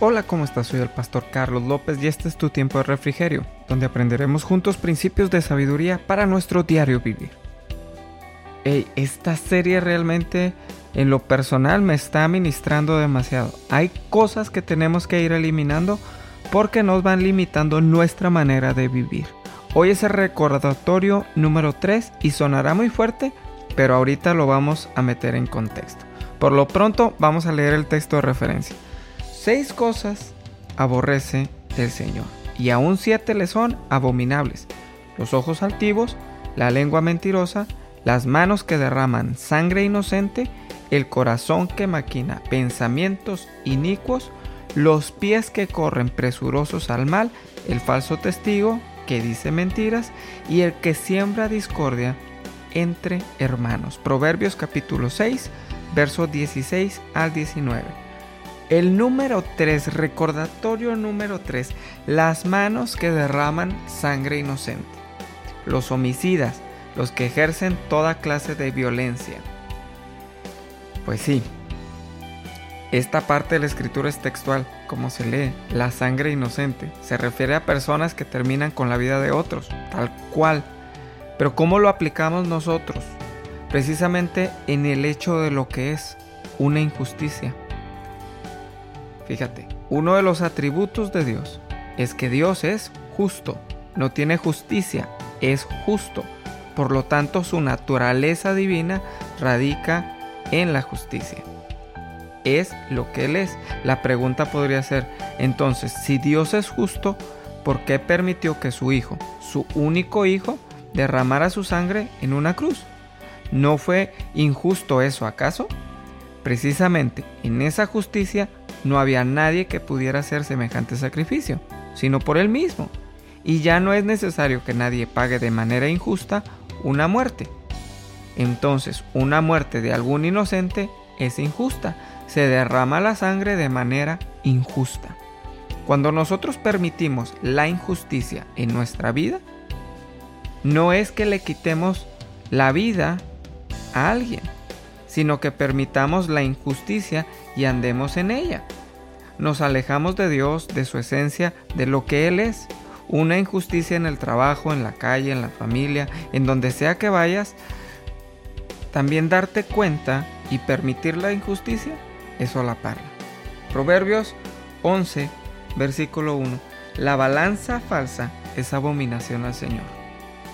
Hola, ¿cómo estás? Soy el pastor Carlos López y este es tu tiempo de refrigerio, donde aprenderemos juntos principios de sabiduría para nuestro diario vivir. Hey, esta serie realmente en lo personal me está ministrando demasiado. Hay cosas que tenemos que ir eliminando porque nos van limitando nuestra manera de vivir. Hoy es el recordatorio número 3 y sonará muy fuerte, pero ahorita lo vamos a meter en contexto. Por lo pronto vamos a leer el texto de referencia. Seis cosas aborrece el Señor, y aún siete le son abominables. Los ojos altivos, la lengua mentirosa, las manos que derraman sangre inocente, el corazón que maquina pensamientos inicuos, los pies que corren presurosos al mal, el falso testigo que dice mentiras y el que siembra discordia entre hermanos. Proverbios capítulo 6, versos 16 al 19. El número 3, recordatorio número 3, las manos que derraman sangre inocente. Los homicidas, los que ejercen toda clase de violencia. Pues sí, esta parte de la escritura es textual, como se lee, la sangre inocente. Se refiere a personas que terminan con la vida de otros, tal cual. Pero ¿cómo lo aplicamos nosotros? Precisamente en el hecho de lo que es una injusticia. Fíjate, uno de los atributos de Dios es que Dios es justo, no tiene justicia, es justo. Por lo tanto, su naturaleza divina radica en la justicia. Es lo que Él es. La pregunta podría ser, entonces, si Dios es justo, ¿por qué permitió que su Hijo, su único Hijo, derramara su sangre en una cruz? ¿No fue injusto eso acaso? Precisamente en esa justicia no había nadie que pudiera hacer semejante sacrificio, sino por él mismo. Y ya no es necesario que nadie pague de manera injusta una muerte. Entonces, una muerte de algún inocente es injusta. Se derrama la sangre de manera injusta. Cuando nosotros permitimos la injusticia en nuestra vida, no es que le quitemos la vida a alguien, sino que permitamos la injusticia y andemos en ella. Nos alejamos de Dios, de su esencia, de lo que Él es. Una injusticia en el trabajo, en la calle, en la familia, en donde sea que vayas. También darte cuenta y permitir la injusticia es solaparla. Proverbios 11, versículo 1. La balanza falsa es abominación al Señor,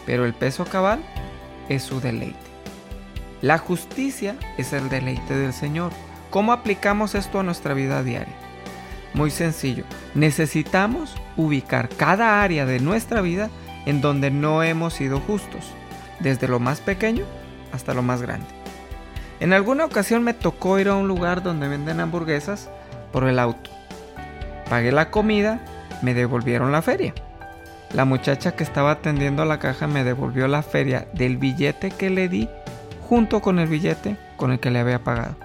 pero el peso cabal es su deleite. La justicia es el deleite del Señor. ¿Cómo aplicamos esto a nuestra vida diaria? Muy sencillo. Necesitamos ubicar cada área de nuestra vida en donde no hemos sido justos, desde lo más pequeño hasta lo más grande. En alguna ocasión me tocó ir a un lugar donde venden hamburguesas por el auto. Pagué la comida, me devolvieron la feria. La muchacha que estaba atendiendo la caja me devolvió la feria del billete que le di junto con el billete con el que le había pagado.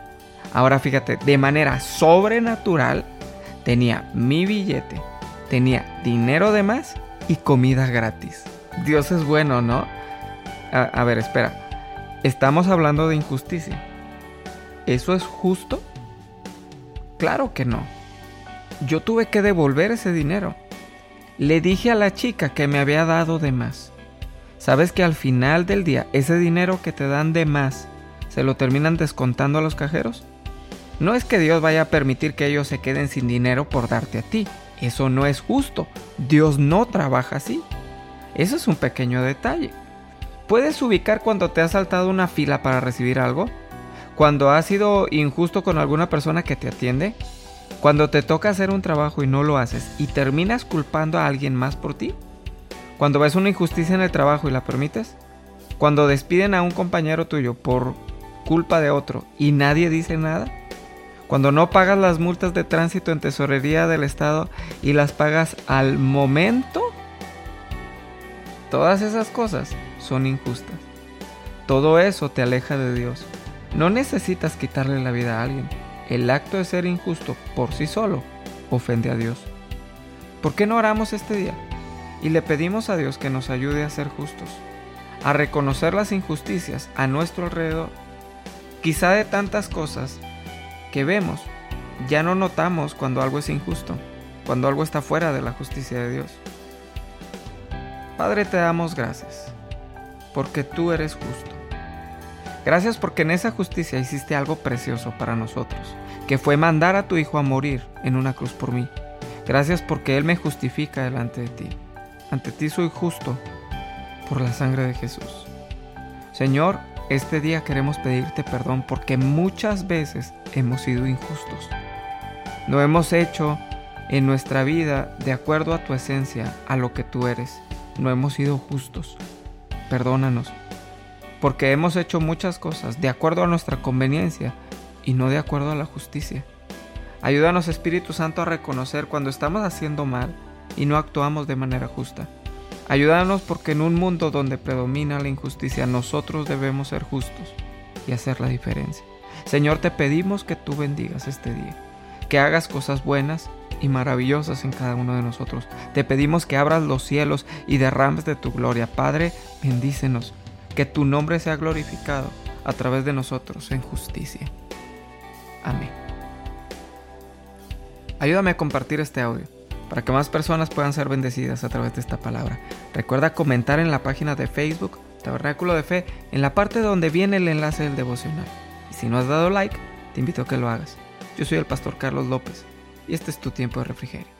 Ahora fíjate, de manera sobrenatural tenía mi billete, tenía dinero de más y comida gratis. Dios es bueno, ¿no? A, ver, espera. Estamos hablando de injusticia. ¿Eso es justo? Claro que no. Yo tuve que devolver ese dinero. Le dije a la chica que me había dado de más. ¿Sabes que al final del día ese dinero que te dan de más se lo terminan descontando a los cajeros? No es que Dios vaya a permitir que ellos se queden sin dinero por darte a ti. Eso no es justo. Dios no trabaja así. Eso es un pequeño detalle. ¿Puedes ubicar cuando te has saltado una fila para recibir algo? ¿Cuando has sido injusto con alguna persona que te atiende? ¿Cuando te toca hacer un trabajo y no lo haces y terminas culpando a alguien más por ti? Cuando ves una injusticia en el trabajo y la permites. Cuando despiden a un compañero tuyo por culpa de otro y nadie dice nada. Cuando no pagas las multas de tránsito en tesorería del Estado y las pagas al momento. Todas esas cosas son injustas. Todo eso te aleja de Dios. No necesitas quitarle la vida a alguien. El acto de ser injusto por sí solo ofende a Dios. ¿Por qué no oramos este día? Y le pedimos a Dios que nos ayude a ser justos, a reconocer las injusticias a nuestro alrededor. Quizá de tantas cosas que vemos, ya no notamos cuando algo es injusto, cuando algo está fuera de la justicia de Dios. Padre, te damos gracias, porque tú eres justo. Gracias porque en esa justicia hiciste algo precioso para nosotros, que fue mandar a tu Hijo a morir en una cruz por mí. Gracias porque Él me justifica delante de ti. Ante ti soy justo por la sangre de Jesús. Señor, este día queremos pedirte perdón porque muchas veces hemos sido injustos. No hemos hecho en nuestra vida de acuerdo a tu esencia, a lo que tú eres. No hemos sido justos. Perdónanos porque hemos hecho muchas cosas de acuerdo a nuestra conveniencia y no de acuerdo a la justicia. Ayúdanos Espíritu Santo a reconocer cuando estamos haciendo mal y no actuamos de manera justa. Ayúdanos porque en un mundo donde predomina la injusticia nosotros debemos ser justos y hacer la diferencia. Señor, te pedimos que tú bendigas este día, que hagas cosas buenas y maravillosas en cada uno de nosotros. Te pedimos que abras los cielos y derrames de tu gloria. Padre, bendícenos que tu nombre sea glorificado a través de nosotros en justicia. Amén. Ayúdame a compartir este audio para que más personas puedan ser bendecidas a través de esta palabra. Recuerda comentar en la página de Facebook Tabernáculo de Fe en la parte donde viene el enlace del devocional. Y si no has dado like, te invito a que lo hagas. Yo soy el pastor Carlos López y este es tu tiempo de refrigerio.